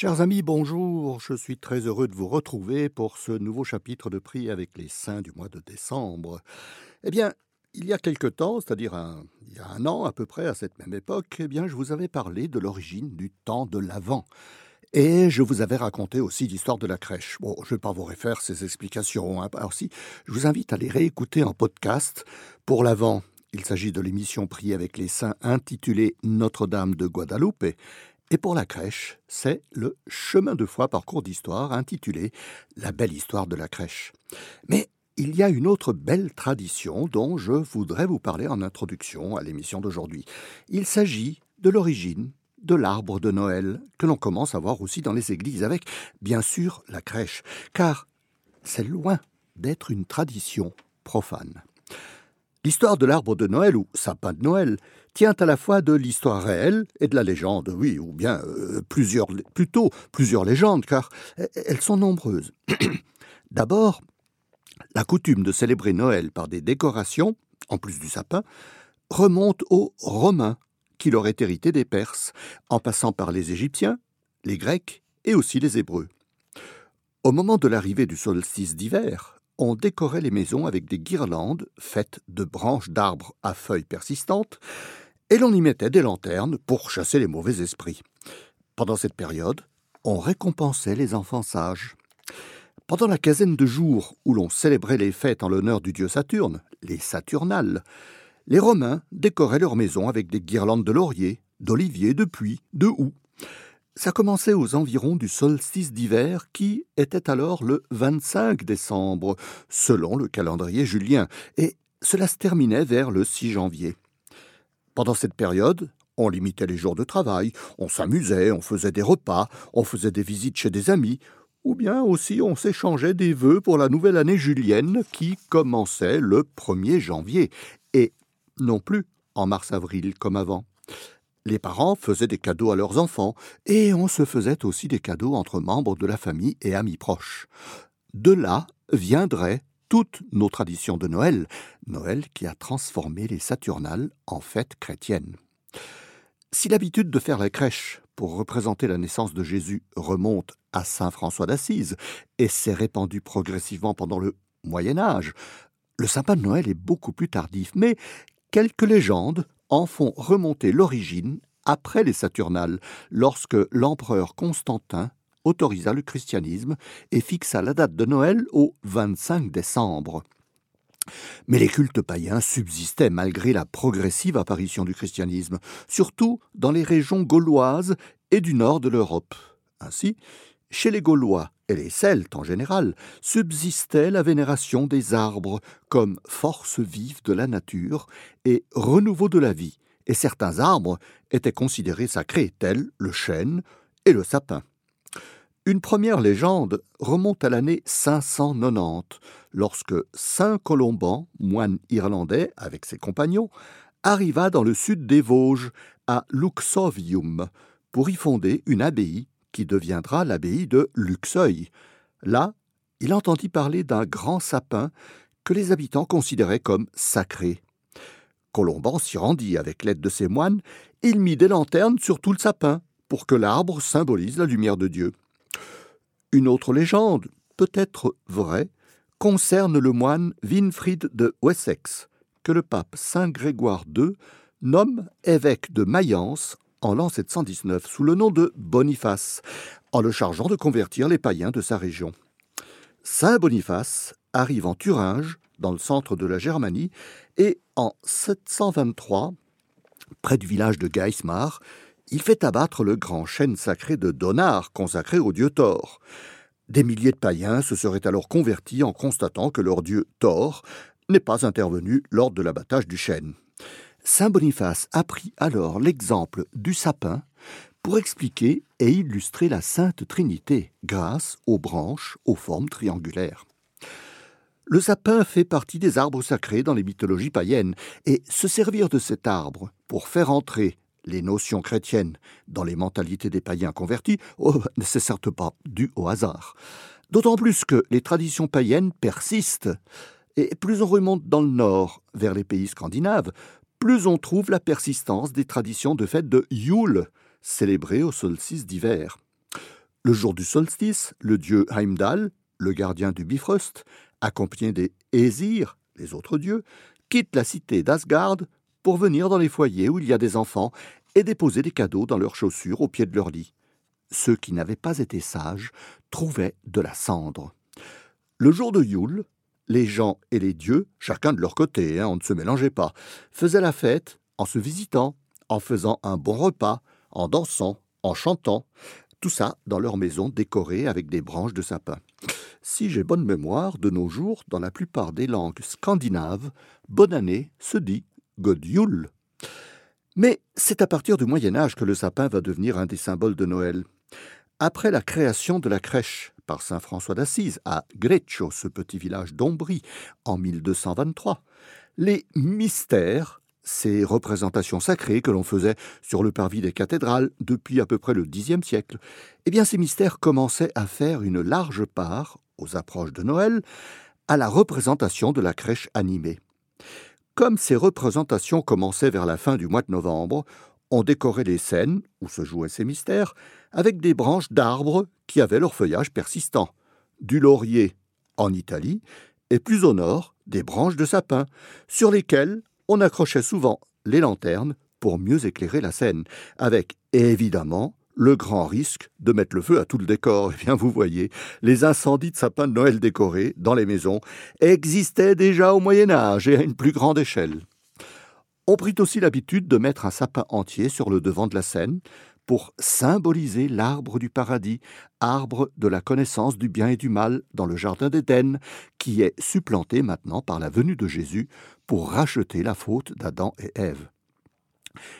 Chers amis, bonjour. Je suis très heureux de vous retrouver pour ce nouveau chapitre de prix avec les saints du mois de décembre. Eh bien, il y a quelque temps, c'est-à-dire il y a un an à peu près à cette même époque, eh bien, je vous avais parlé de l'origine du temps de l'Avent. Et je vous avais raconté aussi l'histoire de la crèche. Bon, je ne vais pas vous refaire ces explications. Hein. Alors si, je vous invite à les réécouter en podcast. Pour l'Avent, il s'agit de l'émission Prier avec les saints intitulée Notre-Dame de Guadalupe. Et pour la crèche, c'est le chemin de foi parcours d'histoire intitulé La belle histoire de la crèche. Mais il y a une autre belle tradition dont je voudrais vous parler en introduction à l'émission d'aujourd'hui. Il s'agit de l'origine de l'arbre de Noël, que l'on commence à voir aussi dans les églises, avec bien sûr la crèche, car c'est loin d'être une tradition profane. L'histoire de l'arbre de Noël ou sapin de Noël tient à la fois de l'histoire réelle et de la légende, oui, ou bien euh, plusieurs, plutôt plusieurs légendes, car elles sont nombreuses. D'abord, la coutume de célébrer Noël par des décorations, en plus du sapin, remonte aux Romains, qui l'auraient hérité des Perses, en passant par les Égyptiens, les Grecs et aussi les Hébreux. Au moment de l'arrivée du solstice d'hiver, on décorait les maisons avec des guirlandes faites de branches d'arbres à feuilles persistantes, et l'on y mettait des lanternes pour chasser les mauvais esprits. Pendant cette période, on récompensait les enfants sages. Pendant la quinzaine de jours où l'on célébrait les fêtes en l'honneur du dieu Saturne, les Saturnales, les Romains décoraient leurs maisons avec des guirlandes de laurier, d'olivier, de puits, de houx. Ça commençait aux environs du solstice d'hiver qui était alors le 25 décembre, selon le calendrier julien, et cela se terminait vers le 6 janvier. Pendant cette période, on limitait les jours de travail, on s'amusait, on faisait des repas, on faisait des visites chez des amis, ou bien aussi on s'échangeait des vœux pour la nouvelle année julienne qui commençait le 1er janvier, et non plus en mars-avril comme avant. Les parents faisaient des cadeaux à leurs enfants, et on se faisait aussi des cadeaux entre membres de la famille et amis proches. De là viendraient toutes nos traditions de Noël, Noël qui a transformé les Saturnales en fêtes chrétiennes. Si l'habitude de faire la crèche pour représenter la naissance de Jésus remonte à saint François d'Assise et s'est répandue progressivement pendant le Moyen Âge, le sapin de Noël est beaucoup plus tardif, mais quelques légendes en font remonter l'origine après les Saturnales, lorsque l'empereur Constantin autorisa le christianisme et fixa la date de Noël au 25 décembre. Mais les cultes païens subsistaient malgré la progressive apparition du christianisme, surtout dans les régions gauloises et du nord de l'Europe. Ainsi, chez les Gaulois et les Celtes en général, subsistait la vénération des arbres comme force vive de la nature et renouveau de la vie, et certains arbres étaient considérés sacrés, tels le chêne et le sapin. Une première légende remonte à l'année 590, lorsque Saint Colomban, moine irlandais avec ses compagnons, arriva dans le sud des Vosges, à Luxovium, pour y fonder une abbaye qui deviendra l'abbaye de Luxeuil. Là, il entendit parler d'un grand sapin que les habitants considéraient comme sacré. Colomban s'y rendit avec l'aide de ses moines, il mit des lanternes sur tout le sapin, pour que l'arbre symbolise la lumière de Dieu. Une autre légende, peut-être vraie, concerne le moine Winfried de Wessex, que le pape Saint Grégoire II nomme évêque de Mayence en l'an 719 sous le nom de Boniface, en le chargeant de convertir les païens de sa région. Saint Boniface arrive en Thuringe, dans le centre de la Germanie, et en 723, près du village de Geismar, il fait abattre le grand chêne sacré de Donar, consacré au dieu Thor. Des milliers de païens se seraient alors convertis en constatant que leur dieu Thor n'est pas intervenu lors de l'abattage du chêne. Saint Boniface apprit alors l'exemple du sapin pour expliquer et illustrer la Sainte Trinité grâce aux branches aux formes triangulaires. Le sapin fait partie des arbres sacrés dans les mythologies païennes, et se servir de cet arbre pour faire entrer les notions chrétiennes dans les mentalités des païens convertis, oh, ne certes pas dû au hasard. D'autant plus que les traditions païennes persistent, et plus on remonte dans le nord, vers les pays scandinaves, plus on trouve la persistance des traditions de fête de Yule, célébrées au solstice d'hiver. Le jour du solstice, le dieu Heimdall, le gardien du Bifrost, accompagné des Aesir, les autres dieux, quitte la cité d'Asgard pour venir dans les foyers où il y a des enfants et déposer des cadeaux dans leurs chaussures au pied de leur lit. Ceux qui n'avaient pas été sages trouvaient de la cendre. Le jour de Yule, les gens et les dieux, chacun de leur côté, hein, on ne se mélangeait pas, faisaient la fête en se visitant, en faisant un bon repas, en dansant, en chantant, tout ça dans leur maison décorée avec des branches de sapin. Si j'ai bonne mémoire, de nos jours, dans la plupart des langues scandinaves, bonne année se dit God Yule. Mais c'est à partir du Moyen Âge que le sapin va devenir un des symboles de Noël. Après la création de la crèche par saint François d'Assise à Greccio, ce petit village d'Ombrie, en 1223, les mystères ces représentations sacrées que l'on faisait sur le parvis des cathédrales depuis à peu près le Xe siècle, eh bien ces mystères commençaient à faire une large part, aux approches de Noël, à la représentation de la crèche animée. Comme ces représentations commençaient vers la fin du mois de novembre, on décorait les scènes où se jouaient ces mystères avec des branches d'arbres qui avaient leur feuillage persistant, du laurier en Italie et plus au nord des branches de sapin, sur lesquelles on accrochait souvent les lanternes pour mieux éclairer la scène, avec évidemment le grand risque de mettre le feu à tout le décor. Eh bien, vous voyez, les incendies de sapins de Noël décorés dans les maisons existaient déjà au Moyen Âge et à une plus grande échelle. On prit aussi l'habitude de mettre un sapin entier sur le devant de la scène pour symboliser l'arbre du paradis, arbre de la connaissance du bien et du mal dans le jardin d'Éden, qui est supplanté maintenant par la venue de Jésus pour racheter la faute d'Adam et Ève.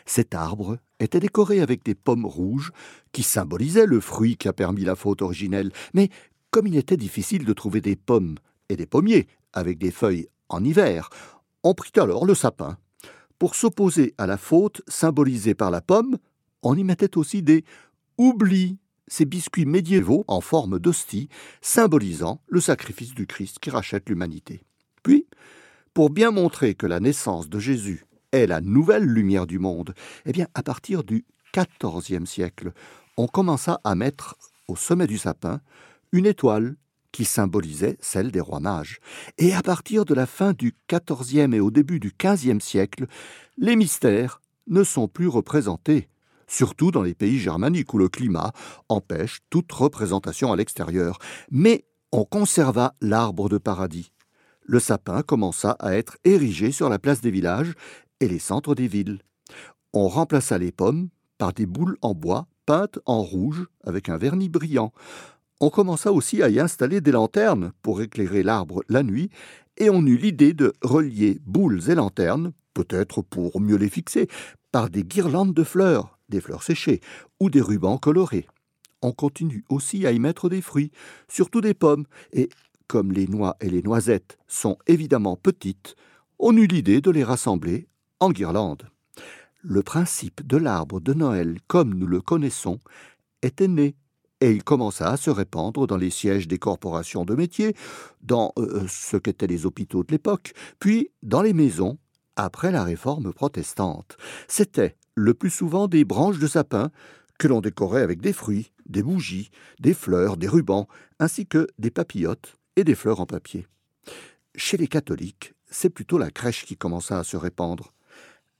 Cet arbre était décoré avec des pommes rouges qui symbolisaient le fruit qui a permis la faute originelle, mais comme il était difficile de trouver des pommes et des pommiers avec des feuilles en hiver, on prit alors le sapin. Pour s'opposer à la faute symbolisée par la pomme, on y mettait aussi des oublis, ces biscuits médiévaux en forme d'hostie, symbolisant le sacrifice du Christ qui rachète l'humanité. Puis, pour bien montrer que la naissance de Jésus est la nouvelle lumière du monde, eh bien, à partir du XIVe siècle, on commença à mettre au sommet du sapin une étoile qui symbolisait celle des rois mages. Et à partir de la fin du XIVe et au début du XVe siècle, les mystères ne sont plus représentés surtout dans les pays germaniques où le climat empêche toute représentation à l'extérieur. Mais on conserva l'arbre de paradis. Le sapin commença à être érigé sur la place des villages et les centres des villes. On remplaça les pommes par des boules en bois peintes en rouge avec un vernis brillant. On commença aussi à y installer des lanternes pour éclairer l'arbre la nuit, et on eut l'idée de relier boules et lanternes, peut-être pour mieux les fixer, par des guirlandes de fleurs des fleurs séchées ou des rubans colorés. On continue aussi à y mettre des fruits, surtout des pommes, et comme les noix et les noisettes sont évidemment petites, on eut l'idée de les rassembler en guirlandes. Le principe de l'arbre de Noël, comme nous le connaissons, était né, et il commença à se répandre dans les sièges des corporations de métiers, dans euh, ce qu'étaient les hôpitaux de l'époque, puis dans les maisons après la réforme protestante. C'était le plus souvent des branches de sapin que l'on décorait avec des fruits, des bougies, des fleurs, des rubans, ainsi que des papillotes et des fleurs en papier. Chez les catholiques, c'est plutôt la crèche qui commença à se répandre.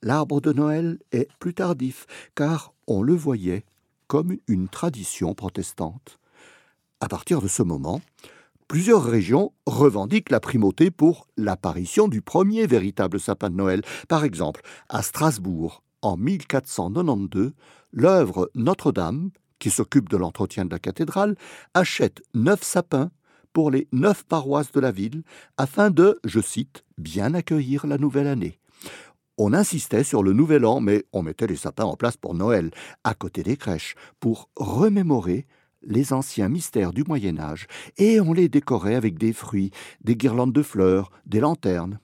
L'arbre de Noël est plus tardif, car on le voyait comme une tradition protestante. À partir de ce moment, plusieurs régions revendiquent la primauté pour l'apparition du premier véritable sapin de Noël. Par exemple, à Strasbourg, en 1492, l'œuvre Notre-Dame, qui s'occupe de l'entretien de la cathédrale, achète neuf sapins pour les neuf paroisses de la ville, afin de, je cite, bien accueillir la nouvelle année. On insistait sur le nouvel an, mais on mettait les sapins en place pour Noël, à côté des crèches, pour remémorer les anciens mystères du Moyen Âge, et on les décorait avec des fruits, des guirlandes de fleurs, des lanternes.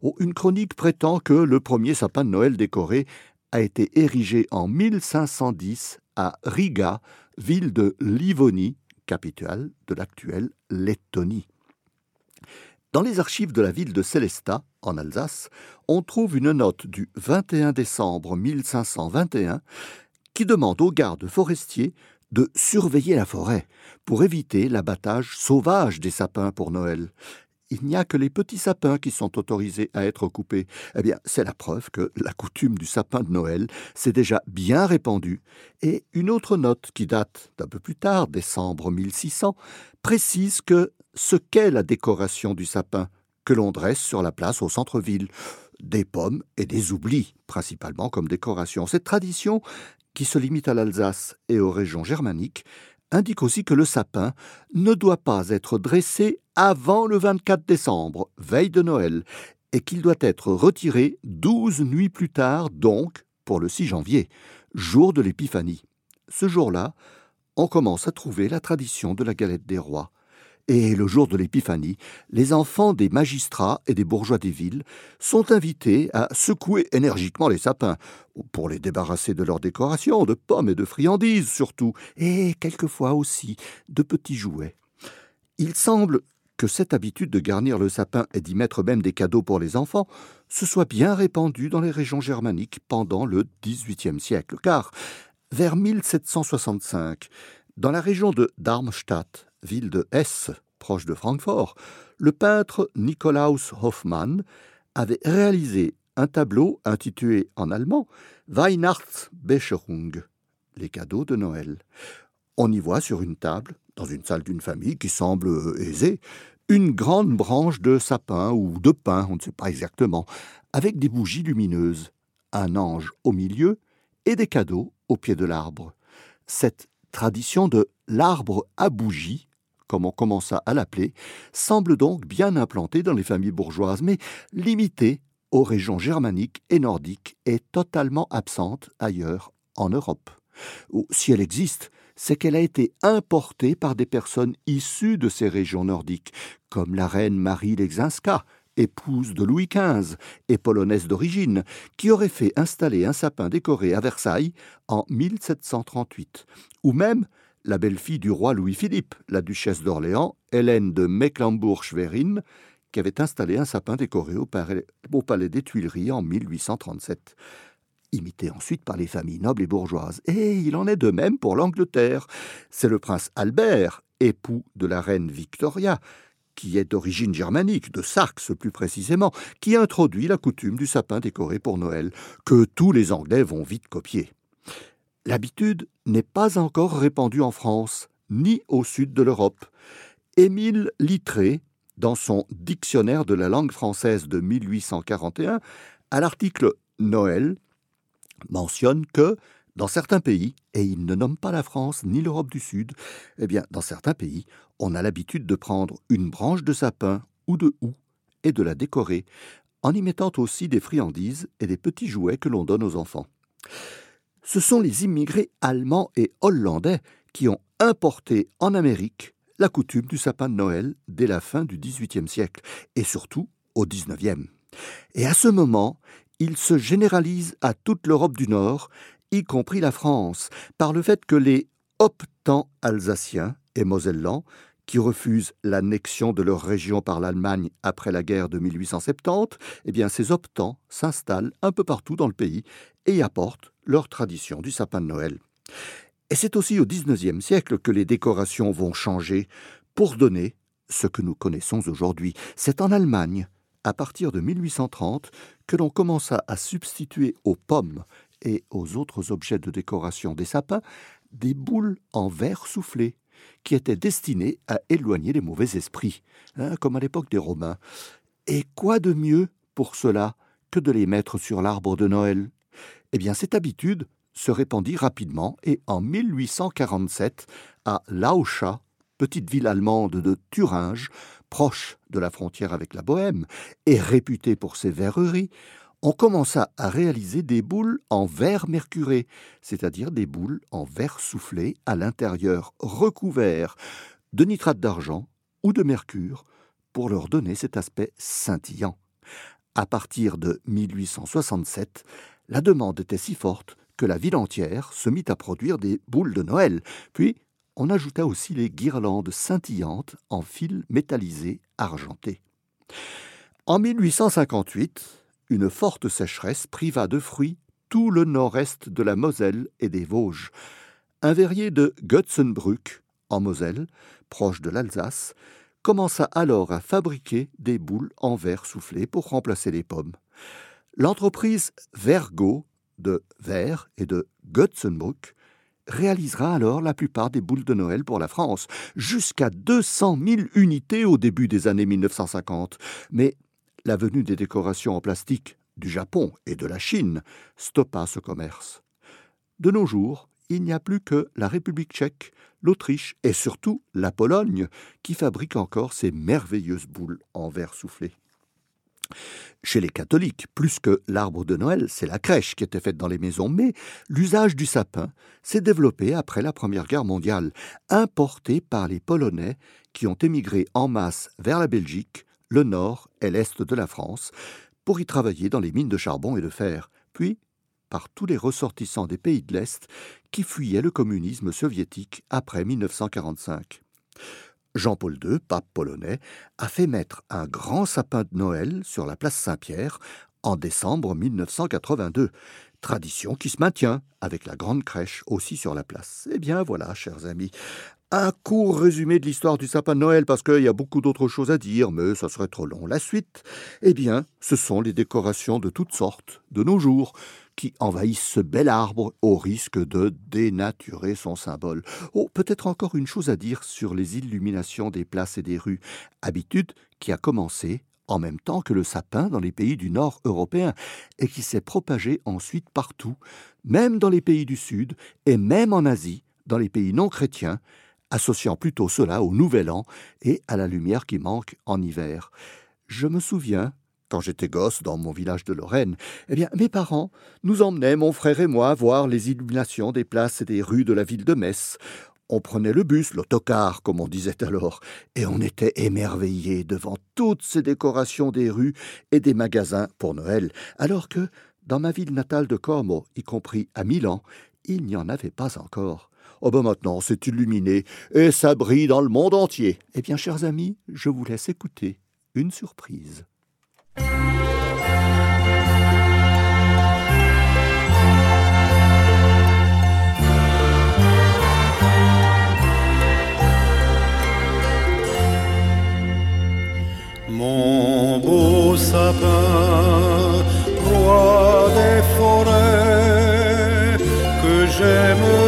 Oh, une chronique prétend que le premier sapin de Noël décoré a été érigé en 1510 à Riga, ville de Livonie, capitale de l'actuelle Lettonie. Dans les archives de la ville de Célestat, en Alsace, on trouve une note du 21 décembre 1521 qui demande aux gardes forestiers de surveiller la forêt pour éviter l'abattage sauvage des sapins pour Noël. Il n'y a que les petits sapins qui sont autorisés à être coupés. Eh bien, c'est la preuve que la coutume du sapin de Noël s'est déjà bien répandue. Et une autre note qui date d'un peu plus tard, décembre 1600, précise que ce qu'est la décoration du sapin que l'on dresse sur la place au centre-ville des pommes et des oublis, principalement comme décoration. Cette tradition, qui se limite à l'Alsace et aux régions germaniques, indique aussi que le sapin ne doit pas être dressé avant le 24 décembre, veille de Noël, et qu'il doit être retiré douze nuits plus tard, donc pour le 6 janvier, jour de l'Épiphanie. Ce jour-là, on commence à trouver la tradition de la galette des rois. Et le jour de l'Épiphanie, les enfants des magistrats et des bourgeois des villes sont invités à secouer énergiquement les sapins, pour les débarrasser de leurs décorations, de pommes et de friandises surtout, et quelquefois aussi de petits jouets. Il semble que cette habitude de garnir le sapin et d'y mettre même des cadeaux pour les enfants se soit bien répandue dans les régions germaniques pendant le XVIIIe siècle, car vers 1765, dans la région de Darmstadt, ville de Hesse, proche de Francfort, le peintre Nikolaus Hoffmann avait réalisé un tableau intitulé en allemand Weihnachtsbecherung, les cadeaux de Noël. On y voit sur une table, dans une salle d'une famille qui semble aisée, une grande branche de sapin ou de pin, on ne sait pas exactement, avec des bougies lumineuses, un ange au milieu et des cadeaux au pied de l'arbre. Cette tradition de l'arbre à bougies comme on commença à l'appeler, semble donc bien implantée dans les familles bourgeoises, mais limitée aux régions germaniques et nordiques et totalement absente ailleurs en Europe. Ou si elle existe, c'est qu'elle a été importée par des personnes issues de ces régions nordiques, comme la reine Marie Lexinska, épouse de Louis XV et polonaise d'origine, qui aurait fait installer un sapin décoré à Versailles en 1738, ou même la belle-fille du roi Louis-Philippe, la duchesse d'Orléans, Hélène de Mecklembourg-Schwerin, qui avait installé un sapin décoré au palais, des Tuileries en 1837 imité ensuite par les familles nobles et bourgeoises. Et il en est de même pour l'Angleterre. C'est le prince Albert, époux de la reine Victoria, qui est d'origine germanique, de Saxe plus précisément, qui introduit la coutume du sapin décoré pour Noël, que tous les Anglais vont vite copier. L'habitude n'est pas encore répandue en France, ni au sud de l'Europe. Émile Littré, dans son Dictionnaire de la langue française de 1841, à l'article Noël, mentionne que dans certains pays, et il ne nomme pas la France ni l'Europe du Sud, eh bien, dans certains pays, on a l'habitude de prendre une branche de sapin ou de houx et de la décorer, en y mettant aussi des friandises et des petits jouets que l'on donne aux enfants ce sont les immigrés allemands et hollandais qui ont importé en Amérique la coutume du sapin de Noël dès la fin du XVIIIe siècle, et surtout au XIXe. Et à ce moment, il se généralise à toute l'Europe du Nord, y compris la France, par le fait que les optants alsaciens et mosellans, qui refusent l'annexion de leur région par l'Allemagne après la guerre de 1870, eh bien ces optants s'installent un peu partout dans le pays et y apportent leur tradition du sapin de Noël. Et c'est aussi au XIXe siècle que les décorations vont changer pour donner ce que nous connaissons aujourd'hui. C'est en Allemagne, à partir de 1830, que l'on commença à substituer aux pommes et aux autres objets de décoration des sapins des boules en verre soufflé, qui étaient destinées à éloigner les mauvais esprits, hein, comme à l'époque des Romains. Et quoi de mieux pour cela que de les mettre sur l'arbre de Noël? Eh bien, cette habitude se répandit rapidement et en 1847, à Lauscha, petite ville allemande de Thuringe, proche de la frontière avec la Bohême et réputée pour ses verreries, on commença à réaliser des boules en verre mercuré, c'est-à-dire des boules en verre soufflé à l'intérieur recouvert de nitrate d'argent ou de mercure pour leur donner cet aspect scintillant. À partir de 1867, la demande était si forte que la ville entière se mit à produire des boules de Noël. Puis, on ajouta aussi les guirlandes scintillantes en fils métallisés argentés. En 1858, une forte sécheresse priva de fruits tout le nord-est de la Moselle et des Vosges. un verrier de Götzenbrück, en Moselle, proche de l'Alsace, commença alors à fabriquer des boules en verre soufflé pour remplacer les pommes. L'entreprise Vergo de Verre et de Götzenbrück réalisera alors la plupart des boules de Noël pour la France, jusqu'à 200 000 unités au début des années 1950. Mais la venue des décorations en plastique du Japon et de la Chine stoppa ce commerce. De nos jours, il n'y a plus que la République tchèque, l'Autriche et surtout la Pologne qui fabriquent encore ces merveilleuses boules en verre soufflé. Chez les catholiques, plus que l'arbre de Noël, c'est la crèche qui était faite dans les maisons, mais l'usage du sapin s'est développé après la Première Guerre mondiale, importé par les Polonais qui ont émigré en masse vers la Belgique, le nord et l'est de la France, pour y travailler dans les mines de charbon et de fer, puis par tous les ressortissants des pays de l'Est qui fuyaient le communisme soviétique après 1945. Jean-Paul II, pape polonais, a fait mettre un grand sapin de Noël sur la place Saint-Pierre en décembre 1982. Tradition qui se maintient, avec la grande crèche aussi sur la place. Eh bien voilà, chers amis, un court résumé de l'histoire du sapin de Noël, parce qu'il y a beaucoup d'autres choses à dire, mais ça serait trop long. La suite, eh bien, ce sont les décorations de toutes sortes, de nos jours, qui envahissent ce bel arbre au risque de dénaturer son symbole. Oh, peut-être encore une chose à dire sur les illuminations des places et des rues, habitude qui a commencé en même temps que le sapin dans les pays du nord européen et qui s'est propagée ensuite partout, même dans les pays du sud et même en Asie, dans les pays non chrétiens, associant plutôt cela au nouvel an et à la lumière qui manque en hiver. Je me souviens quand j'étais gosse dans mon village de Lorraine, eh bien, mes parents nous emmenaient, mon frère et moi, voir les illuminations des places et des rues de la ville de Metz. On prenait le bus, l'autocar, comme on disait alors, et on était émerveillés devant toutes ces décorations des rues et des magasins pour Noël, alors que, dans ma ville natale de Como, y compris à Milan, il n'y en avait pas encore. Oh ben maintenant, c'est illuminé, et ça brille dans le monde entier. Eh bien, chers amis, je vous laisse écouter une surprise. Mon beau sapin, roi des forêts, que j'aime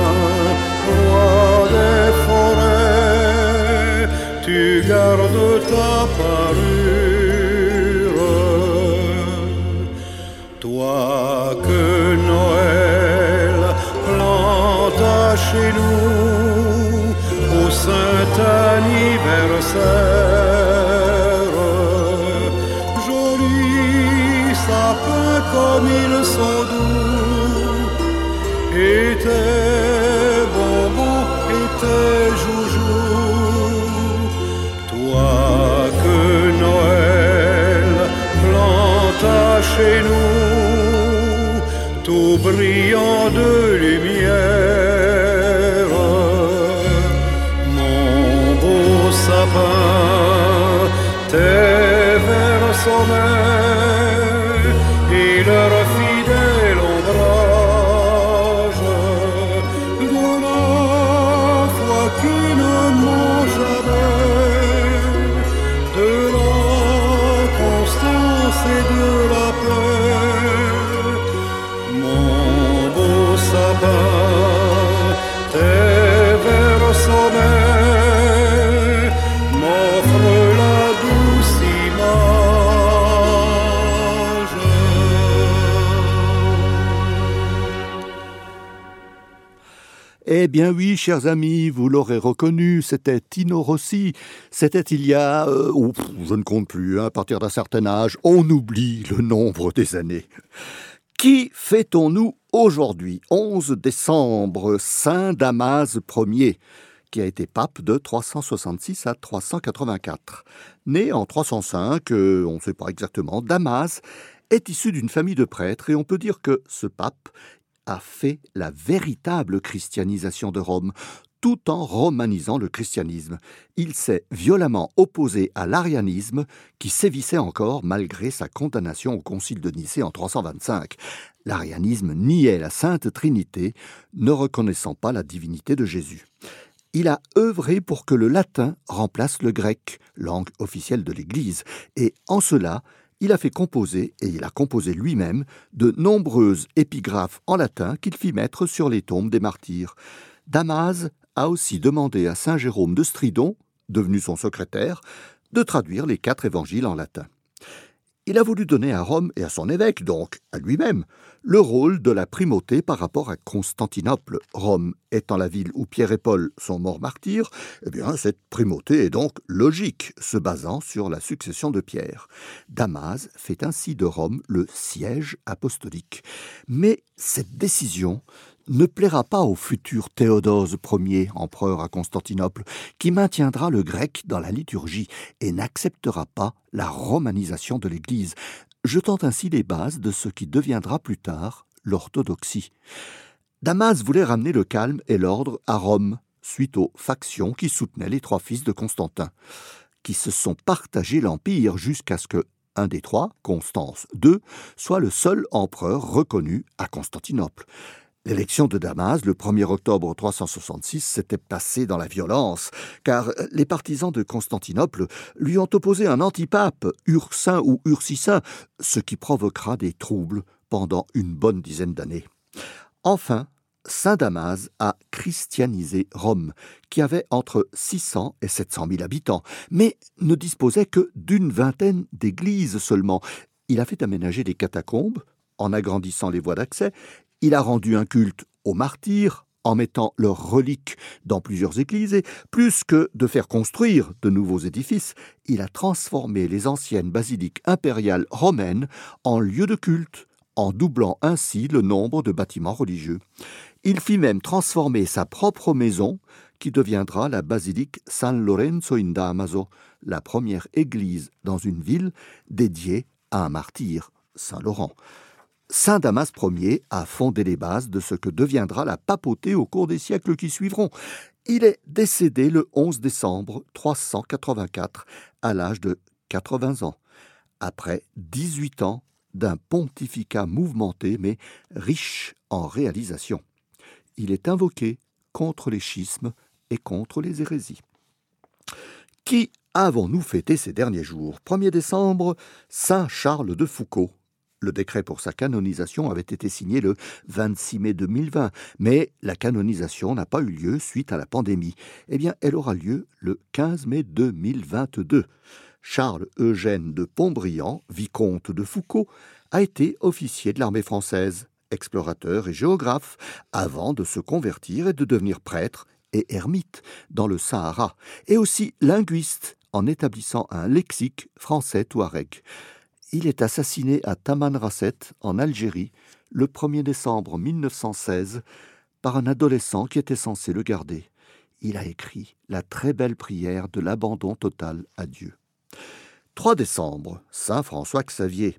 chez nous au saint anniversaire. Joli sapin comme ils bien oui, chers amis, vous l'aurez reconnu, c'était Tino Rossi. C'était il y a... Euh, je ne compte plus, hein, à partir d'un certain âge, on oublie le nombre des années. Qui fêtons-nous aujourd'hui 11 décembre, Saint Damas Ier, qui a été pape de 366 à 384. Né en 305, euh, on ne sait pas exactement, Damas est issu d'une famille de prêtres et on peut dire que ce pape a fait la véritable christianisation de Rome, tout en romanisant le christianisme. Il s'est violemment opposé à l'arianisme qui sévissait encore malgré sa condamnation au concile de Nicée en 325. L'arianisme niait la Sainte Trinité, ne reconnaissant pas la divinité de Jésus. Il a œuvré pour que le latin remplace le grec, langue officielle de l'Église, et en cela, il a fait composer, et il a composé lui-même, de nombreuses épigraphes en latin qu'il fit mettre sur les tombes des martyrs. Damas a aussi demandé à saint Jérôme de Stridon, devenu son secrétaire, de traduire les quatre évangiles en latin. Il a voulu donner à Rome et à son évêque, donc à lui-même, le rôle de la primauté par rapport à Constantinople. Rome étant la ville où Pierre et Paul sont morts martyrs, eh bien cette primauté est donc logique, se basant sur la succession de Pierre. Damas fait ainsi de Rome le siège apostolique. Mais cette décision ne plaira pas au futur Théodose Ier, empereur à Constantinople, qui maintiendra le grec dans la liturgie et n'acceptera pas la romanisation de l'Église, jetant ainsi les bases de ce qui deviendra plus tard l'orthodoxie. Damas voulait ramener le calme et l'ordre à Rome, suite aux factions qui soutenaient les trois fils de Constantin, qui se sont partagés l'empire jusqu'à ce que un des trois, Constance II, soit le seul empereur reconnu à Constantinople. L'élection de Damas, le 1er octobre 366, s'était passée dans la violence, car les partisans de Constantinople lui ont opposé un antipape, Ursin ou Ursicin, ce qui provoquera des troubles pendant une bonne dizaine d'années. Enfin, Saint Damas a christianisé Rome, qui avait entre 600 et 700 000 habitants, mais ne disposait que d'une vingtaine d'églises seulement. Il a fait aménager des catacombes, en agrandissant les voies d'accès, il a rendu un culte aux martyrs en mettant leurs reliques dans plusieurs églises et, plus que de faire construire de nouveaux édifices, il a transformé les anciennes basiliques impériales romaines en lieux de culte, en doublant ainsi le nombre de bâtiments religieux. Il fit même transformer sa propre maison, qui deviendra la basilique San Lorenzo in Damaso, la première église dans une ville dédiée à un martyr, Saint Laurent. Saint Damas Ier a fondé les bases de ce que deviendra la papauté au cours des siècles qui suivront. Il est décédé le 11 décembre 384 à l'âge de 80 ans, après 18 ans d'un pontificat mouvementé mais riche en réalisations. Il est invoqué contre les schismes et contre les hérésies. Qui avons-nous fêté ces derniers jours? 1er décembre, Saint Charles de Foucault, le décret pour sa canonisation avait été signé le 26 mai 2020, mais la canonisation n'a pas eu lieu suite à la pandémie. Eh bien, elle aura lieu le 15 mai 2022. Charles Eugène de Pontbriand, vicomte de Foucault, a été officier de l'armée française, explorateur et géographe, avant de se convertir et de devenir prêtre et ermite dans le Sahara, et aussi linguiste en établissant un lexique français touareg. Il est assassiné à Tamanrasset, en Algérie, le 1er décembre 1916, par un adolescent qui était censé le garder. Il a écrit la très belle prière de l'abandon total à Dieu. 3 décembre, Saint François Xavier.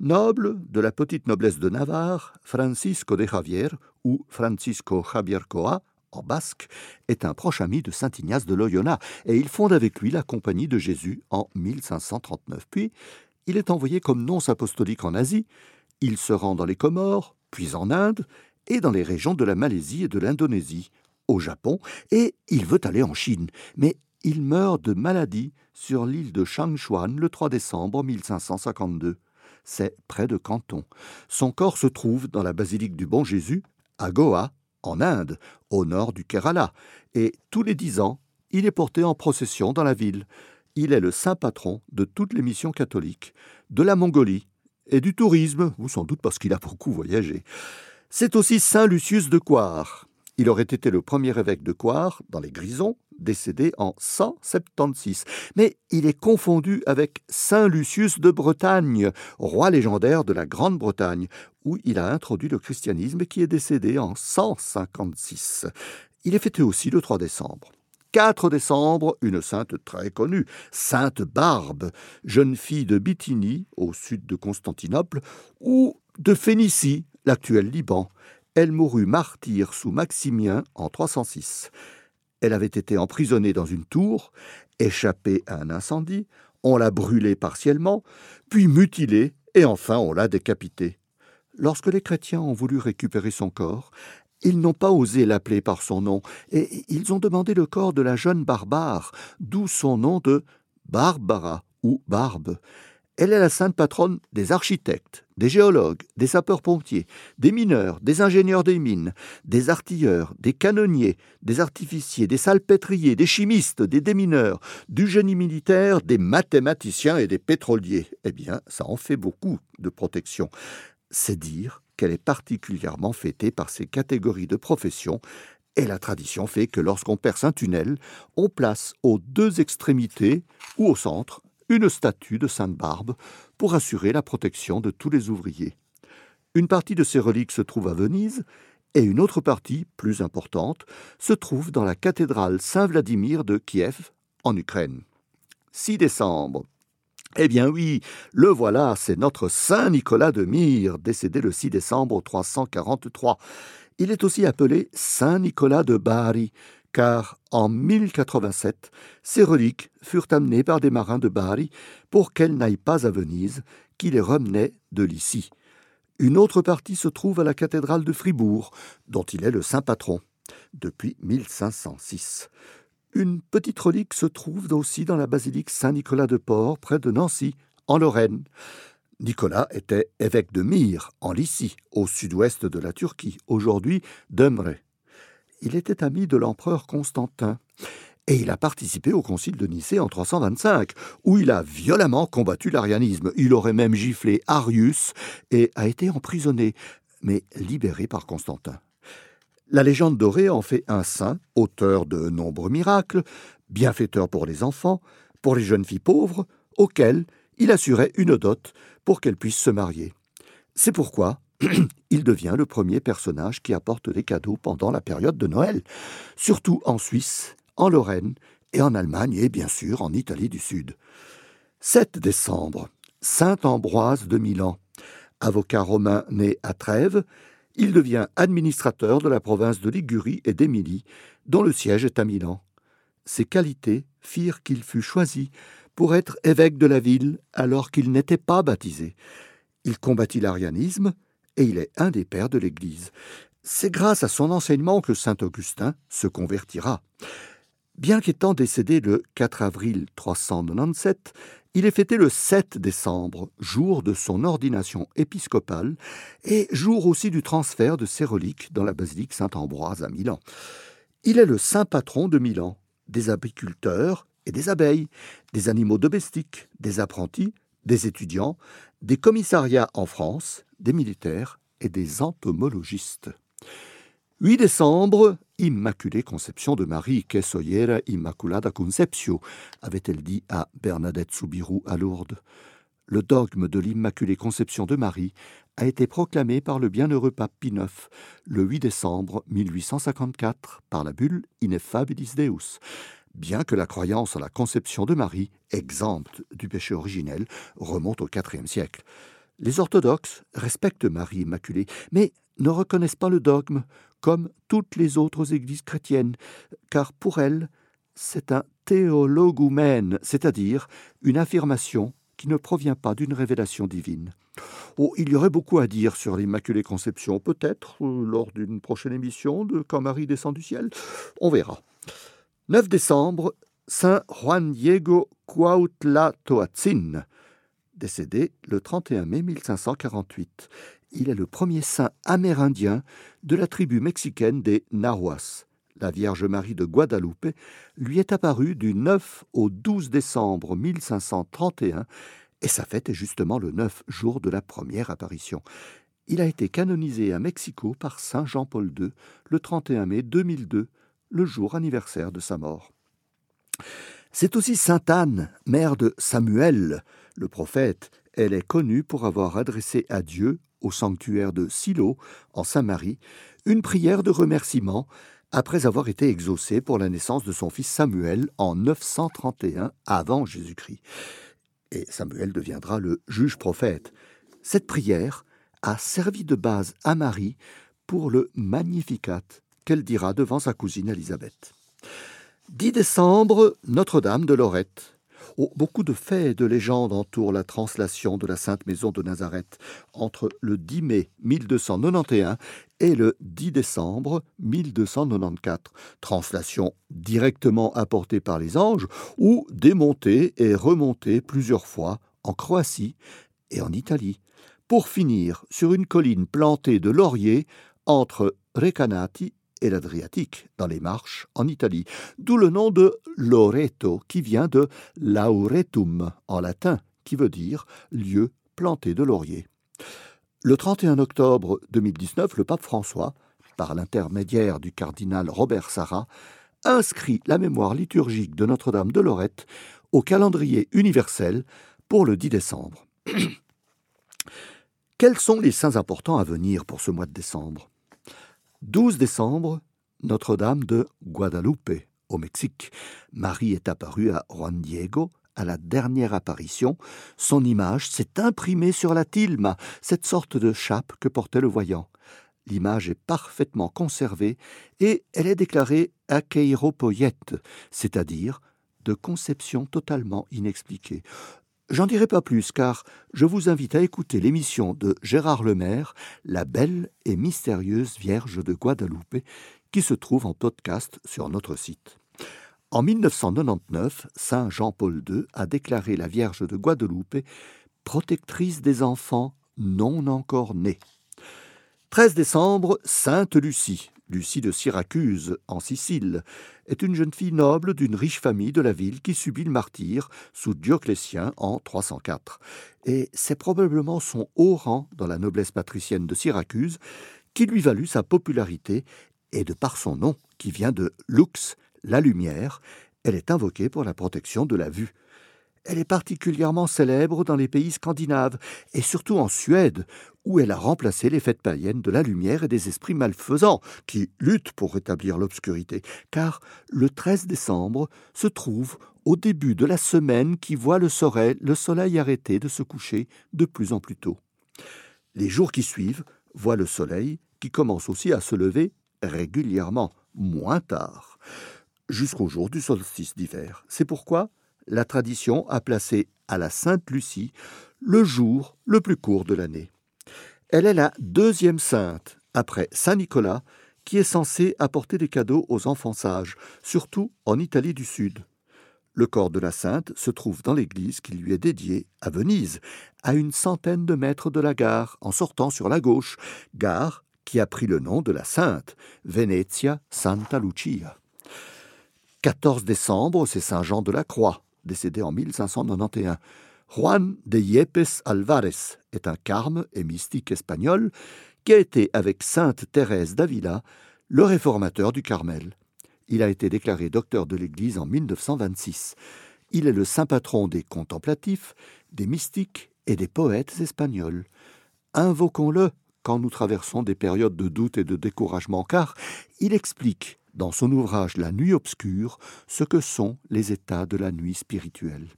Noble de la petite noblesse de Navarre, Francisco de Javier, ou Francisco Javier Coa, en basque, est un proche ami de saint Ignace de Loyola, et il fonde avec lui la Compagnie de Jésus en 1539. Puis, il est envoyé comme nonce apostolique en Asie, il se rend dans les Comores, puis en Inde, et dans les régions de la Malaisie et de l'Indonésie, au Japon, et il veut aller en Chine, mais il meurt de maladie sur l'île de Shangchuan le 3 décembre 1552. C'est près de Canton. Son corps se trouve dans la basilique du Bon Jésus, à Goa, en Inde, au nord du Kerala, et tous les dix ans, il est porté en procession dans la ville. Il est le saint patron de toutes les missions catholiques, de la Mongolie et du tourisme, ou sans doute parce qu'il a beaucoup voyagé. C'est aussi saint Lucius de Coire. Il aurait été le premier évêque de Coire, dans les Grisons, décédé en 176. Mais il est confondu avec saint Lucius de Bretagne, roi légendaire de la Grande-Bretagne, où il a introduit le christianisme qui est décédé en 156. Il est fêté aussi le 3 décembre. 4 décembre, une sainte très connue, Sainte Barbe, jeune fille de Bithynie, au sud de Constantinople, ou de Phénicie, l'actuel Liban. Elle mourut martyre sous Maximien en 306. Elle avait été emprisonnée dans une tour, échappée à un incendie, on l'a brûlée partiellement, puis mutilée, et enfin on l'a décapitée. Lorsque les chrétiens ont voulu récupérer son corps, ils n'ont pas osé l'appeler par son nom, et ils ont demandé le corps de la jeune barbare, d'où son nom de Barbara ou Barbe. Elle est la sainte patronne des architectes, des géologues, des sapeurs-pompiers, des mineurs, des ingénieurs des mines, des artilleurs, des canonniers, des artificiers, des salpêtriers, des chimistes, des démineurs, du génie militaire, des mathématiciens et des pétroliers. Eh bien, ça en fait beaucoup de protection. C'est dire qu'elle est particulièrement fêtée par ces catégories de professions, et la tradition fait que lorsqu'on perce un tunnel, on place aux deux extrémités ou au centre une statue de Sainte Barbe pour assurer la protection de tous les ouvriers. Une partie de ces reliques se trouve à Venise et une autre partie, plus importante, se trouve dans la cathédrale Saint-Vladimir de Kiev, en Ukraine. 6 décembre. Eh bien oui, le voilà, c'est notre Saint Nicolas de Myre, décédé le 6 décembre 343. Il est aussi appelé Saint Nicolas de Bari, car en 1087, ces reliques furent amenées par des marins de Bari pour qu'elles n'aillent pas à Venise, qui les remenait de Lycie. Une autre partie se trouve à la cathédrale de Fribourg, dont il est le saint patron, depuis 1506. Une petite relique se trouve aussi dans la basilique Saint-Nicolas de Port, près de Nancy, en Lorraine. Nicolas était évêque de Myre, en Lycie, au sud-ouest de la Turquie, aujourd'hui Demre il était ami de l'empereur Constantin. Et il a participé au concile de Nicée en 325, où il a violemment combattu l'arianisme. Il aurait même giflé Arius et a été emprisonné, mais libéré par Constantin. La légende dorée en fait un saint, auteur de nombreux miracles, bienfaiteur pour les enfants, pour les jeunes filles pauvres, auxquelles il assurait une dot pour qu'elles puissent se marier. C'est pourquoi il devient le premier personnage qui apporte des cadeaux pendant la période de Noël, surtout en Suisse, en Lorraine et en Allemagne et bien sûr en Italie du Sud. 7 décembre, Saint Ambroise de Milan. Avocat romain né à Trèves, il devient administrateur de la province de Ligurie et d'Émilie, dont le siège est à Milan. Ses qualités firent qu'il fut choisi pour être évêque de la ville alors qu'il n'était pas baptisé. Il combattit l'arianisme, et il est un des pères de l'Église. C'est grâce à son enseignement que saint Augustin se convertira. Bien qu'étant décédé le 4 avril 397, il est fêté le 7 décembre, jour de son ordination épiscopale et jour aussi du transfert de ses reliques dans la basilique Saint-Ambroise à Milan. Il est le saint patron de Milan, des apiculteurs et des abeilles, des animaux domestiques, des apprentis, des étudiants, des commissariats en France, des militaires et des entomologistes. 8 décembre, Immaculée Conception de Marie, que soyera Immaculada Conceptio, avait-elle dit à Bernadette Soubirou à Lourdes. Le dogme de l'Immaculée Conception de Marie a été proclamé par le bienheureux pape Pie IX le 8 décembre 1854 par la bulle Ineffabilis Deus, bien que la croyance en la conception de Marie, exempte du péché originel, remonte au IVe siècle. Les orthodoxes respectent Marie Immaculée, mais ne reconnaissent pas le dogme, comme toutes les autres églises chrétiennes, car pour elles, c'est un théologumène, c'est-à-dire une affirmation qui ne provient pas d'une révélation divine. Oh, il y aurait beaucoup à dire sur l'Immaculée Conception, peut-être euh, lors d'une prochaine émission de Quand Marie descend du ciel. On verra. 9 décembre, Saint Juan Diego Cuautla-Toatzin, décédé le 31 mai 1548. Il est le premier saint amérindien de la tribu mexicaine des Nahuas. La Vierge Marie de Guadalupe lui est apparue du 9 au 12 décembre 1531 et sa fête est justement le 9 jour de la première apparition. Il a été canonisé à Mexico par Saint Jean-Paul II le 31 mai 2002 le jour anniversaire de sa mort. C'est aussi Sainte Anne, mère de Samuel, le prophète. Elle est connue pour avoir adressé à Dieu, au sanctuaire de Silo, en Samarie, une prière de remerciement après avoir été exaucée pour la naissance de son fils Samuel en 931 avant Jésus-Christ. Et Samuel deviendra le juge prophète. Cette prière a servi de base à Marie pour le Magnificat qu'elle dira devant sa cousine Élisabeth. 10 décembre, Notre-Dame de Lorette. Beaucoup de faits et de légendes entourent la translation de la Sainte Maison de Nazareth entre le 10 mai 1291 et le 10 décembre 1294. Translation directement apportée par les anges ou démontée et remontée plusieurs fois en Croatie et en Italie, pour finir sur une colline plantée de lauriers entre Recanati et l'Adriatique, dans les Marches, en Italie, d'où le nom de Loreto, qui vient de lauretum en latin, qui veut dire lieu planté de laurier. Le 31 octobre 2019, le pape François, par l'intermédiaire du cardinal Robert Sarra, inscrit la mémoire liturgique de Notre-Dame de Lorette au calendrier universel pour le 10 décembre. Quels sont les saints importants à venir pour ce mois de décembre? 12 décembre, Notre-Dame de Guadalupe, au Mexique. Marie est apparue à Juan Diego à la dernière apparition. Son image s'est imprimée sur la tilma, cette sorte de chape que portait le voyant. L'image est parfaitement conservée et elle est déclarée akeiropoyette, c'est-à-dire de conception totalement inexpliquée. J'en dirai pas plus car je vous invite à écouter l'émission de Gérard Lemaire, La belle et mystérieuse Vierge de Guadeloupe, qui se trouve en podcast sur notre site. En 1999, Saint Jean-Paul II a déclaré la Vierge de Guadeloupe protectrice des enfants non encore nés. 13 décembre, Sainte Lucie. Lucie de Syracuse, en Sicile, est une jeune fille noble d'une riche famille de la ville qui subit le martyr sous Dioclétien en 304. Et c'est probablement son haut rang dans la noblesse patricienne de Syracuse qui lui valut sa popularité et de par son nom, qui vient de lux, la lumière, elle est invoquée pour la protection de la vue. Elle est particulièrement célèbre dans les pays scandinaves, et surtout en Suède, où elle a remplacé les fêtes païennes de la lumière et des esprits malfaisants, qui luttent pour rétablir l'obscurité, car le 13 décembre se trouve au début de la semaine qui voit le soleil, le soleil arrêter de se coucher de plus en plus tôt. Les jours qui suivent voient le soleil qui commence aussi à se lever régulièrement, moins tard, jusqu'au jour du solstice d'hiver. C'est pourquoi la tradition a placé à la Sainte Lucie le jour le plus court de l'année. Elle est la deuxième sainte, après Saint Nicolas, qui est censé apporter des cadeaux aux enfants sages, surtout en Italie du Sud. Le corps de la sainte se trouve dans l'église qui lui est dédiée à Venise, à une centaine de mètres de la gare, en sortant sur la gauche, gare qui a pris le nom de la sainte, Venezia Santa Lucia. 14 décembre, c'est Saint Jean de la Croix, décédé en 1591. Juan de Yepes Alvarez est un carme et mystique espagnol qui a été, avec sainte Thérèse d'Avila, le réformateur du Carmel. Il a été déclaré docteur de l'Église en 1926. Il est le saint patron des contemplatifs, des mystiques et des poètes espagnols. Invoquons-le quand nous traversons des périodes de doute et de découragement, car il explique dans son ouvrage La nuit obscure ce que sont les états de la nuit spirituelle.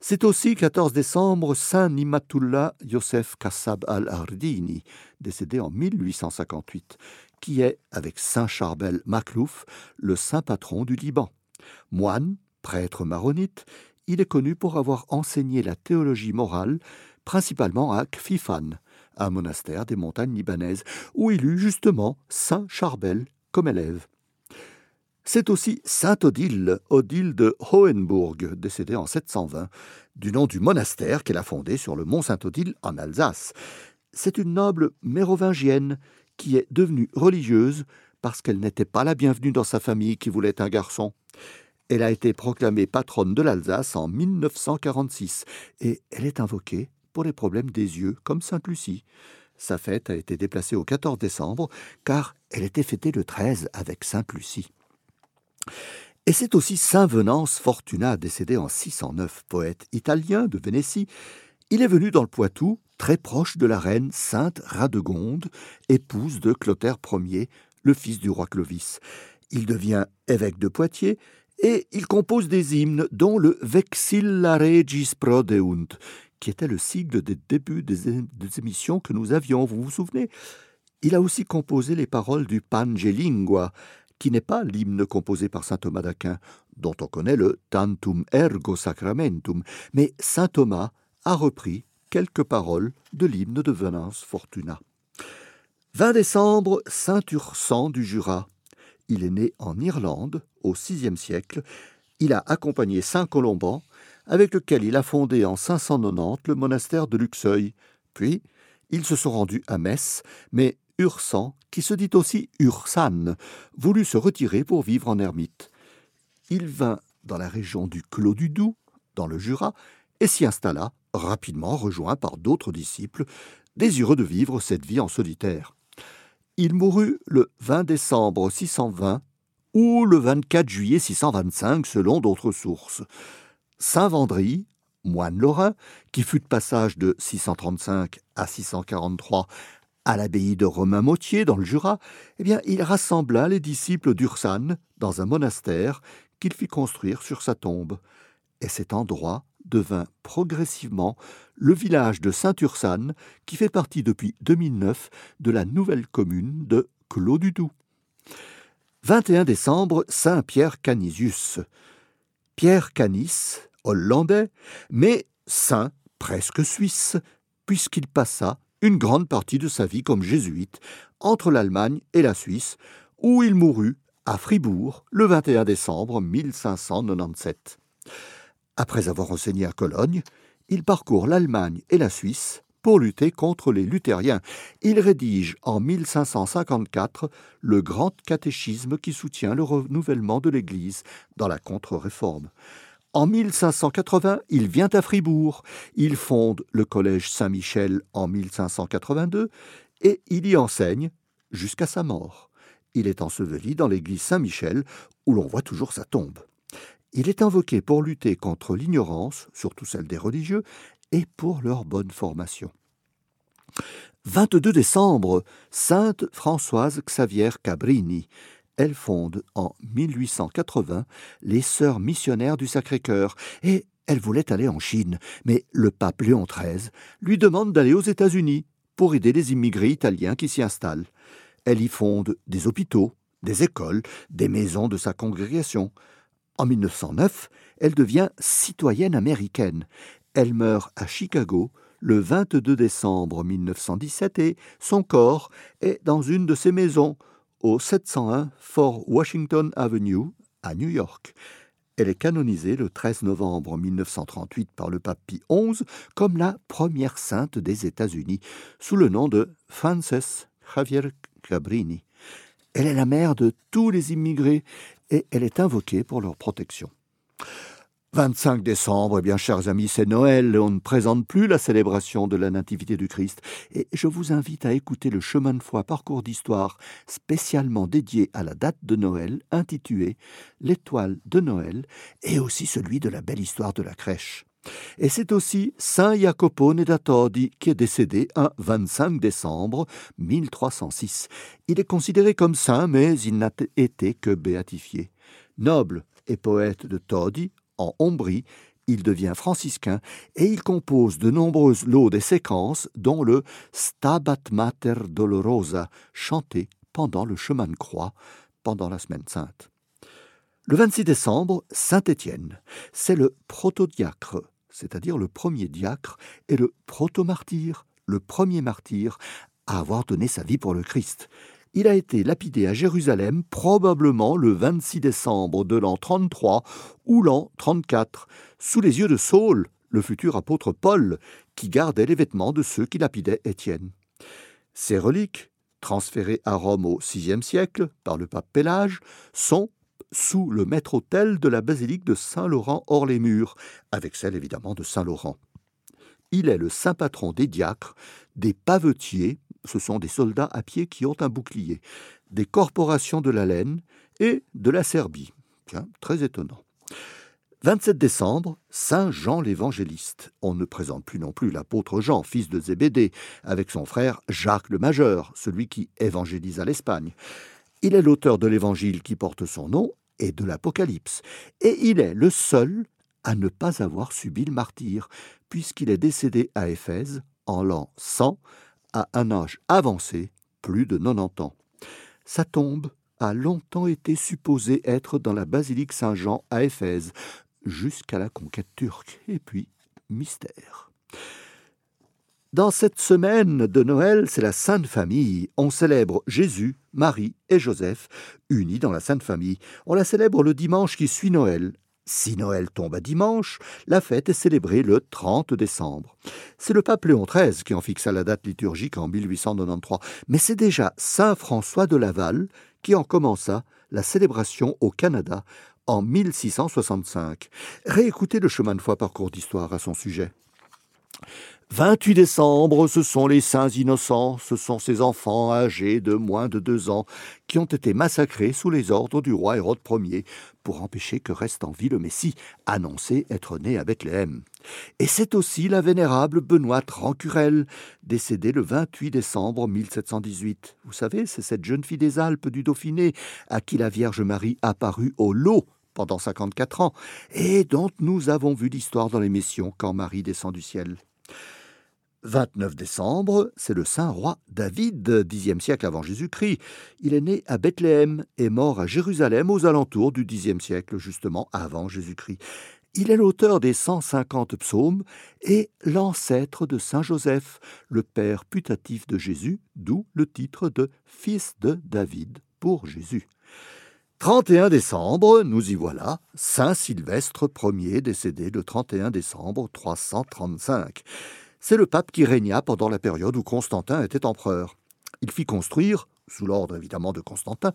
C'est aussi 14 décembre Saint Nimatullah Yosef Kassab al-Ardini, décédé en 1858, qui est, avec Saint Charbel Maklouf, le saint patron du Liban. Moine, prêtre maronite, il est connu pour avoir enseigné la théologie morale, principalement à Kfifan, un monastère des montagnes libanaises, où il eut justement Saint Charbel comme élève. C'est aussi saint Odile, Odile de Hohenburg, décédé en 720, du nom du monastère qu'elle a fondé sur le mont Saint-Odile en Alsace. C'est une noble mérovingienne qui est devenue religieuse parce qu'elle n'était pas la bienvenue dans sa famille qui voulait un garçon. Elle a été proclamée patronne de l'Alsace en 1946 et elle est invoquée pour les problèmes des yeux comme Sainte Lucie. Sa fête a été déplacée au 14 décembre car elle était fêtée le 13 avec Sainte Lucie. Et c'est aussi Saint Venance Fortuna, décédé en 609, poète italien de Vénétie. Il est venu dans le Poitou, très proche de la reine Sainte Radegonde, épouse de Clotaire Ier, le fils du roi Clovis. Il devient évêque de Poitiers et il compose des hymnes, dont le Vexilla Regis Prodeunt, qui était le sigle des débuts des, émissions que nous avions, vous vous souvenez? Il a aussi composé les paroles du Pangelingua, qui n'est pas l'hymne composé par saint Thomas d'Aquin, dont on connaît le Tantum ergo sacramentum, mais saint Thomas a repris quelques paroles de l'hymne de Venance Fortuna. 20 décembre, Saint Ursan du Jura. Il est né en Irlande au VIe siècle. Il a accompagné Saint Colomban, avec lequel il a fondé en 590 le monastère de Luxeuil. Puis, ils se sont rendus à Metz, mais Ursan, qui se dit aussi Ursan, voulut se retirer pour vivre en ermite. Il vint dans la région du Clos du Doubs, dans le Jura, et s'y installa, rapidement rejoint par d'autres disciples, désireux de vivre cette vie en solitaire. Il mourut le 20 décembre 620 ou le 24 juillet 625 selon d'autres sources. Saint Vendry, moine lorrain, qui fut de passage de 635 à 643 à l'abbaye de Romain-Mautier dans le Jura, eh bien, il rassembla les disciples d'Ursanne dans un monastère qu'il fit construire sur sa tombe. Et cet endroit devint progressivement le village de Saint-Ursanne, qui fait partie depuis 2009 de la nouvelle commune de Clos du Doubs. 21 décembre, Saint Pierre Canisius. Pierre Canis, hollandais, mais saint presque suisse, puisqu'il passa une grande partie de sa vie comme jésuite entre l'Allemagne et la Suisse, où il mourut à Fribourg le 21 décembre 1597. Après avoir enseigné à Cologne, il parcourt l'Allemagne et la Suisse pour lutter contre les luthériens. Il rédige en 1554 le grand catéchisme qui soutient le renouvellement de l'Église dans la contre-réforme. En 1580, il vient à Fribourg. Il fonde le collège Saint-Michel en 1582 et il y enseigne jusqu'à sa mort. Il est enseveli dans l'église Saint-Michel où l'on voit toujours sa tombe. Il est invoqué pour lutter contre l'ignorance, surtout celle des religieux, et pour leur bonne formation. 22 décembre, Sainte Françoise Xavier Cabrini. Elle fonde en 1880 les Sœurs missionnaires du Sacré-Cœur et elle voulait aller en Chine, mais le pape Léon XIII lui demande d'aller aux États-Unis pour aider les immigrés italiens qui s'y installent. Elle y fonde des hôpitaux, des écoles, des maisons de sa congrégation. En 1909, elle devient citoyenne américaine. Elle meurt à Chicago le 22 décembre 1917 et son corps est dans une de ses maisons au 701 Fort Washington Avenue à New York. Elle est canonisée le 13 novembre 1938 par le pape Pie XI comme la première sainte des États-Unis, sous le nom de Frances Javier Cabrini. Elle est la mère de tous les immigrés et elle est invoquée pour leur protection. 25 décembre, eh bien, chers amis, c'est Noël. On ne présente plus la célébration de la Nativité du Christ. Et je vous invite à écouter le chemin de foi parcours d'histoire spécialement dédié à la date de Noël, intitulé L'étoile de Noël, et aussi celui de la belle histoire de la crèche. Et c'est aussi Saint Jacopo da Todi qui est décédé un 25 décembre 1306. Il est considéré comme saint, mais il n'a été que béatifié. Noble et poète de Todi, en Ombrie, il devient franciscain et il compose de nombreuses laudes et séquences, dont le Stabat Mater Dolorosa, chanté pendant le chemin de croix, pendant la semaine sainte. Le 26 décembre, Saint-Étienne, c'est le protodiacre c'est-à-dire le premier diacre, et le proto-martyr, le premier martyr, à avoir donné sa vie pour le Christ. Il a été lapidé à Jérusalem probablement le 26 décembre de l'an 33 ou l'an 34, sous les yeux de Saul, le futur apôtre Paul, qui gardait les vêtements de ceux qui lapidaient Étienne. Ces reliques, transférées à Rome au VIe siècle par le pape Pélage, sont sous le maître-autel de la basilique de Saint-Laurent-hors-les-Murs, avec celle évidemment de Saint-Laurent. Il est le saint patron des diacres, des pavetiers, ce sont des soldats à pied qui ont un bouclier, des corporations de la laine et de la Serbie. Tiens, très étonnant. 27 décembre, Saint Jean l'Évangéliste. On ne présente plus non plus l'apôtre Jean, fils de Zébédée, avec son frère Jacques le Majeur, celui qui évangélisa l'Espagne. Il est l'auteur de l'évangile qui porte son nom et de l'Apocalypse, et il est le seul à ne pas avoir subi le martyr, puisqu'il est décédé à Éphèse en l'an 100, à un âge avancé, plus de 90 ans. Sa tombe a longtemps été supposée être dans la basilique Saint-Jean à Éphèse, jusqu'à la conquête turque. Et puis, mystère. Dans cette semaine de Noël, c'est la Sainte Famille. On célèbre Jésus, Marie et Joseph, unis dans la Sainte Famille. On la célèbre le dimanche qui suit Noël. Si Noël tombe à dimanche, la fête est célébrée le 30 décembre. C'est le pape Léon XIII qui en fixa la date liturgique en 1893, mais c'est déjà Saint François de Laval qui en commença la célébration au Canada en 1665. Réécoutez le chemin de foi parcours d'histoire à son sujet. 28 décembre, ce sont les saints innocents, ce sont ces enfants âgés de moins de deux ans qui ont été massacrés sous les ordres du roi Hérode Ier pour empêcher que reste en vie le Messie, annoncé être né à Bethléem. Et c'est aussi la vénérable Benoîte Rancurel, décédée le 28 décembre 1718. Vous savez, c'est cette jeune fille des Alpes du Dauphiné à qui la Vierge Marie apparut au lot pendant 54 ans, et dont nous avons vu l'histoire dans l'émission Quand Marie descend du ciel. 29 décembre, c'est le saint roi David, Xe siècle avant Jésus-Christ. Il est né à Bethléem et mort à Jérusalem aux alentours du Xe siècle, justement avant Jésus-Christ. Il est l'auteur des 150 psaumes et l'ancêtre de Saint Joseph, le père putatif de Jésus, d'où le titre de Fils de David pour Jésus. 31 décembre, nous y voilà, Saint Sylvestre Ier décédé le 31 décembre 335. C'est le pape qui régna pendant la période où Constantin était empereur. Il fit construire, sous l'ordre évidemment de Constantin,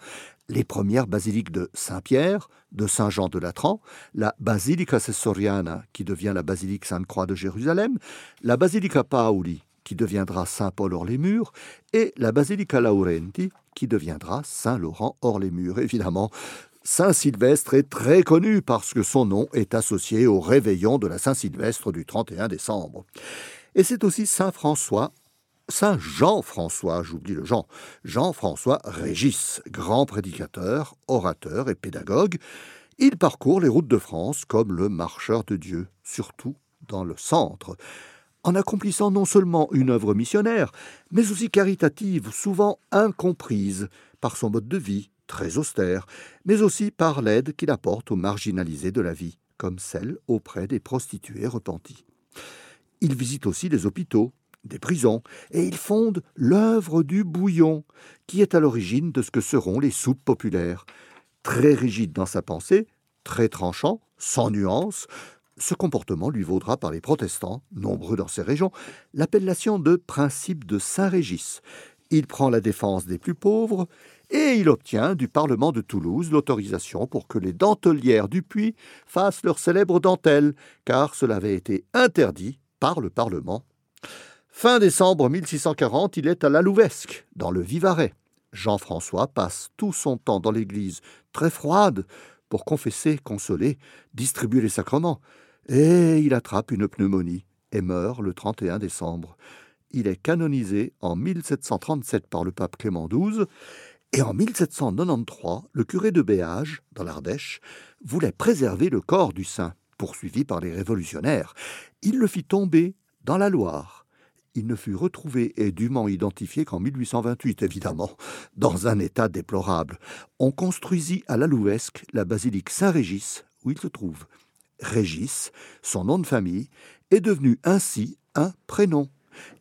les premières basiliques de Saint-Pierre, de Saint-Jean de Latran, la Basilica Sessoriana, qui devient la basilique Sainte-Croix de Jérusalem, la Basilica Pauli, qui deviendra Saint-Paul hors les murs, et la Basilica Laurenti, qui deviendra Saint-Laurent hors les murs. Évidemment, Saint Sylvestre est très connu parce que son nom est associé au réveillon de la Saint-Sylvestre du 31 décembre. Et c'est aussi Saint François, Saint Jean-François, j'oublie le Jean, Jean-François Régis, grand prédicateur, orateur et pédagogue. Il parcourt les routes de France comme le marcheur de Dieu, surtout dans le centre, en accomplissant non seulement une œuvre missionnaire, mais aussi caritative, souvent incomprise par son mode de vie, très austère, mais aussi par l'aide qu'il apporte aux marginalisés de la vie, comme celle auprès des prostituées repenties. Il visite aussi des hôpitaux, des prisons, et il fonde l'œuvre du bouillon, qui est à l'origine de ce que seront les soupes populaires. Très rigide dans sa pensée, très tranchant, sans nuance, ce comportement lui vaudra par les protestants, nombreux dans ces régions, l'appellation de principe de Saint-Régis. Il prend la défense des plus pauvres et il obtient du Parlement de Toulouse l'autorisation pour que les dentelières du Puy fassent leur célèbre dentelle, car cela avait été interdit par le Parlement. Fin décembre 1640, il est à la Louvesque, dans le Vivarais. Jean-François passe tout son temps dans l'église, très froide, pour confesser, consoler, distribuer les sacrements. Et il attrape une pneumonie et meurt le 31 décembre. Il est canonisé en 1737 par le pape Clément XII et en 1793, le curé de Béage, dans l'Ardèche, voulait préserver le corps du saint poursuivi par les révolutionnaires. Il le fit tomber dans la Loire. Il ne fut retrouvé et dûment identifié qu'en 1828, évidemment, dans un état déplorable. On construisit à la Louesque la basilique Saint-Régis, où il se trouve. Régis, son nom de famille, est devenu ainsi un prénom.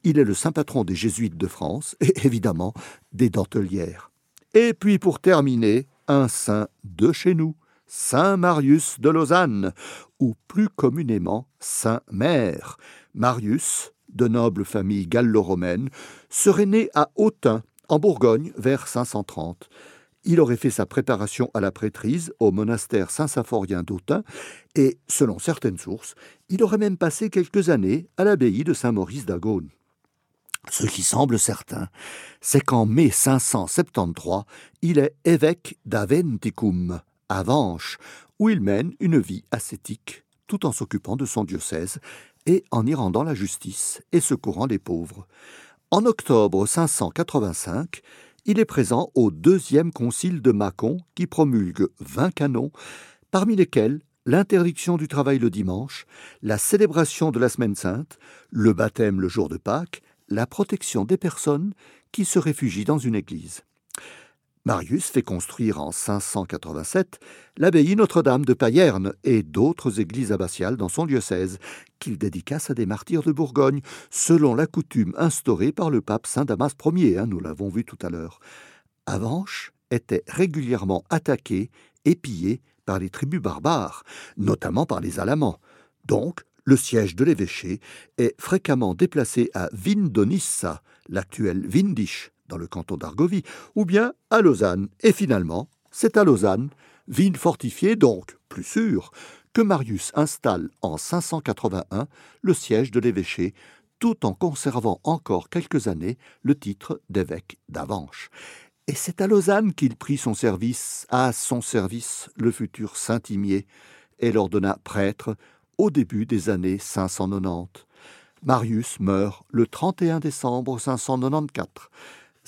Il est le saint patron des jésuites de France et évidemment des dentelières. Et puis pour terminer, un saint de chez nous, Saint Marius de Lausanne, ou plus communément Saint Mère. Marius, de noble famille gallo-romaine, serait né à Autun, en Bourgogne, vers 530. Il aurait fait sa préparation à la prêtrise au monastère Saint-Symphorien d'Autun, et, selon certaines sources, il aurait même passé quelques années à l'abbaye de Saint-Maurice d'Agone. Ce qui semble certain, c'est qu'en mai 573, il est évêque d'Aventicum, à où il mène une vie ascétique, tout en s'occupant de son diocèse et en y rendant la justice et secourant les pauvres. En octobre 585, Il est présent au deuxième concile de Mâcon qui promulgue vingt canons, parmi lesquels l'interdiction du travail le dimanche, la célébration de la semaine sainte, le baptême le jour de Pâques, la protection des personnes qui se réfugient dans une église. Marius fait construire en 587 l'abbaye Notre-Dame de Payerne et d'autres églises abbatiales dans son diocèse, qu'il dédicace à des martyrs de Bourgogne, selon la coutume instaurée par le pape Saint Damas Ier, hein, nous l'avons vu tout à l'heure. Avanches était régulièrement attaqué et pillé par les tribus barbares, notamment par les Alamans. Donc, le siège de l'évêché est fréquemment déplacé à Vindonissa, l'actuel Vindisch, dans le canton d'Argovie, ou bien à Lausanne. Et finalement, c'est à Lausanne, ville fortifiée donc, plus sûre, que Marius installe en 581 le siège de l'évêché, tout en conservant encore quelques années le titre d'évêque d'Avanches. Et c'est à Lausanne qu'il prit son service, à son service le futur Saint-Imier, et l'ordonna prêtre au début des années 590. Marius meurt le 31 décembre 594.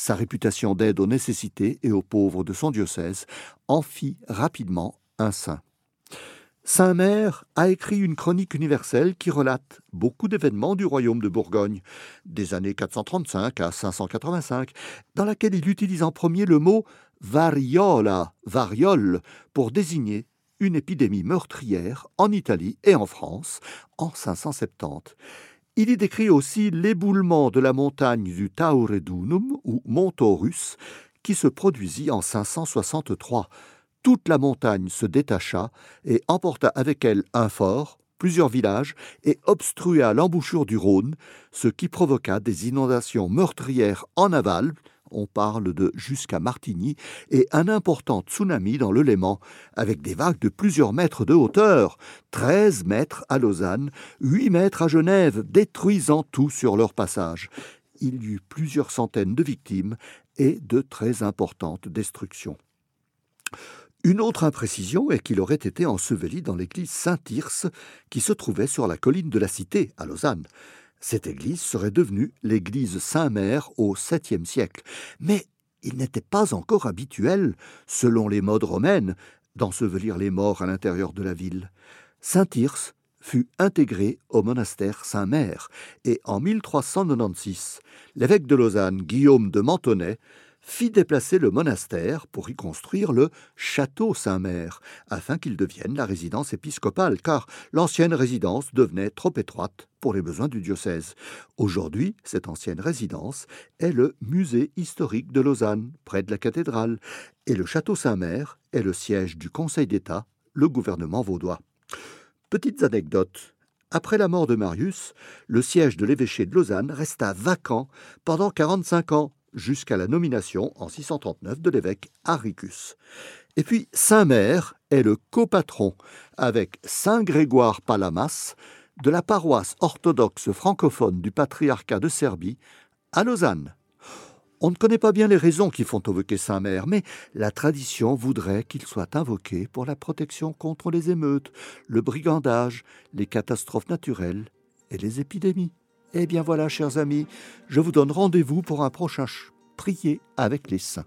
Sa réputation d'aide aux nécessités et aux pauvres de son diocèse en fit rapidement un saint. Saint Mère a écrit une chronique universelle qui relate beaucoup d'événements du royaume de Bourgogne, des années 435 à 585, dans laquelle il utilise en premier le mot variola, variole, pour désigner une épidémie meurtrière en Italie et en France en 570. Il y décrit aussi l'éboulement de la montagne du Tauredunum, ou Mont Taurus, qui se produisit en 563. Toute la montagne se détacha et emporta avec elle un fort, plusieurs villages et obstrua l'embouchure du Rhône, ce qui provoqua des inondations meurtrières en aval, on parle de jusqu'à Martigny, et un important tsunami dans le Léman, avec des vagues de plusieurs mètres de hauteur, 13 mètres à Lausanne, 8 mètres à Genève, détruisant tout sur leur passage. Il y eut plusieurs centaines de victimes et de très importantes destructions. Une autre imprécision est qu'il aurait été enseveli dans l'église Saint-Tirce, qui se trouvait sur la colline de la Cité, à Lausanne. Cette église serait devenue l'église Saint-Mère au 7e siècle. Mais il n'était pas encore habituel, selon les modes romaines, d'ensevelir les morts à l'intérieur de la ville. Saint-Tirce fut intégré au monastère Saint-Mère, et en 1396, l'évêque de Lausanne, Guillaume de Mentonnet, fit déplacer le monastère pour y construire le château Saint-Mère, afin qu'il devienne la résidence épiscopale, car l'ancienne résidence devenait trop étroite pour les besoins du diocèse. Aujourd'hui, cette ancienne résidence est le musée historique de Lausanne, près de la cathédrale, et le château Saint-Mère est le siège du Conseil d'État, le gouvernement vaudois. Petites anecdotes. Après la mort de Marius, le siège de l'évêché de Lausanne resta vacant pendant 45 ans, jusqu'à la nomination en 639 de l'évêque Aricus. Et puis Saint-Mère est le copatron avec Saint Grégoire Palamas de la paroisse orthodoxe francophone du patriarcat de Serbie à Lausanne. On ne connaît pas bien les raisons qui font invoquer Saint-Mère, mais la tradition voudrait qu'il soit invoqué pour la protection contre les émeutes, le brigandage, les catastrophes naturelles et les épidémies. Eh bien voilà, chers amis, je vous donne rendez-vous pour un prochain prier avec les saints.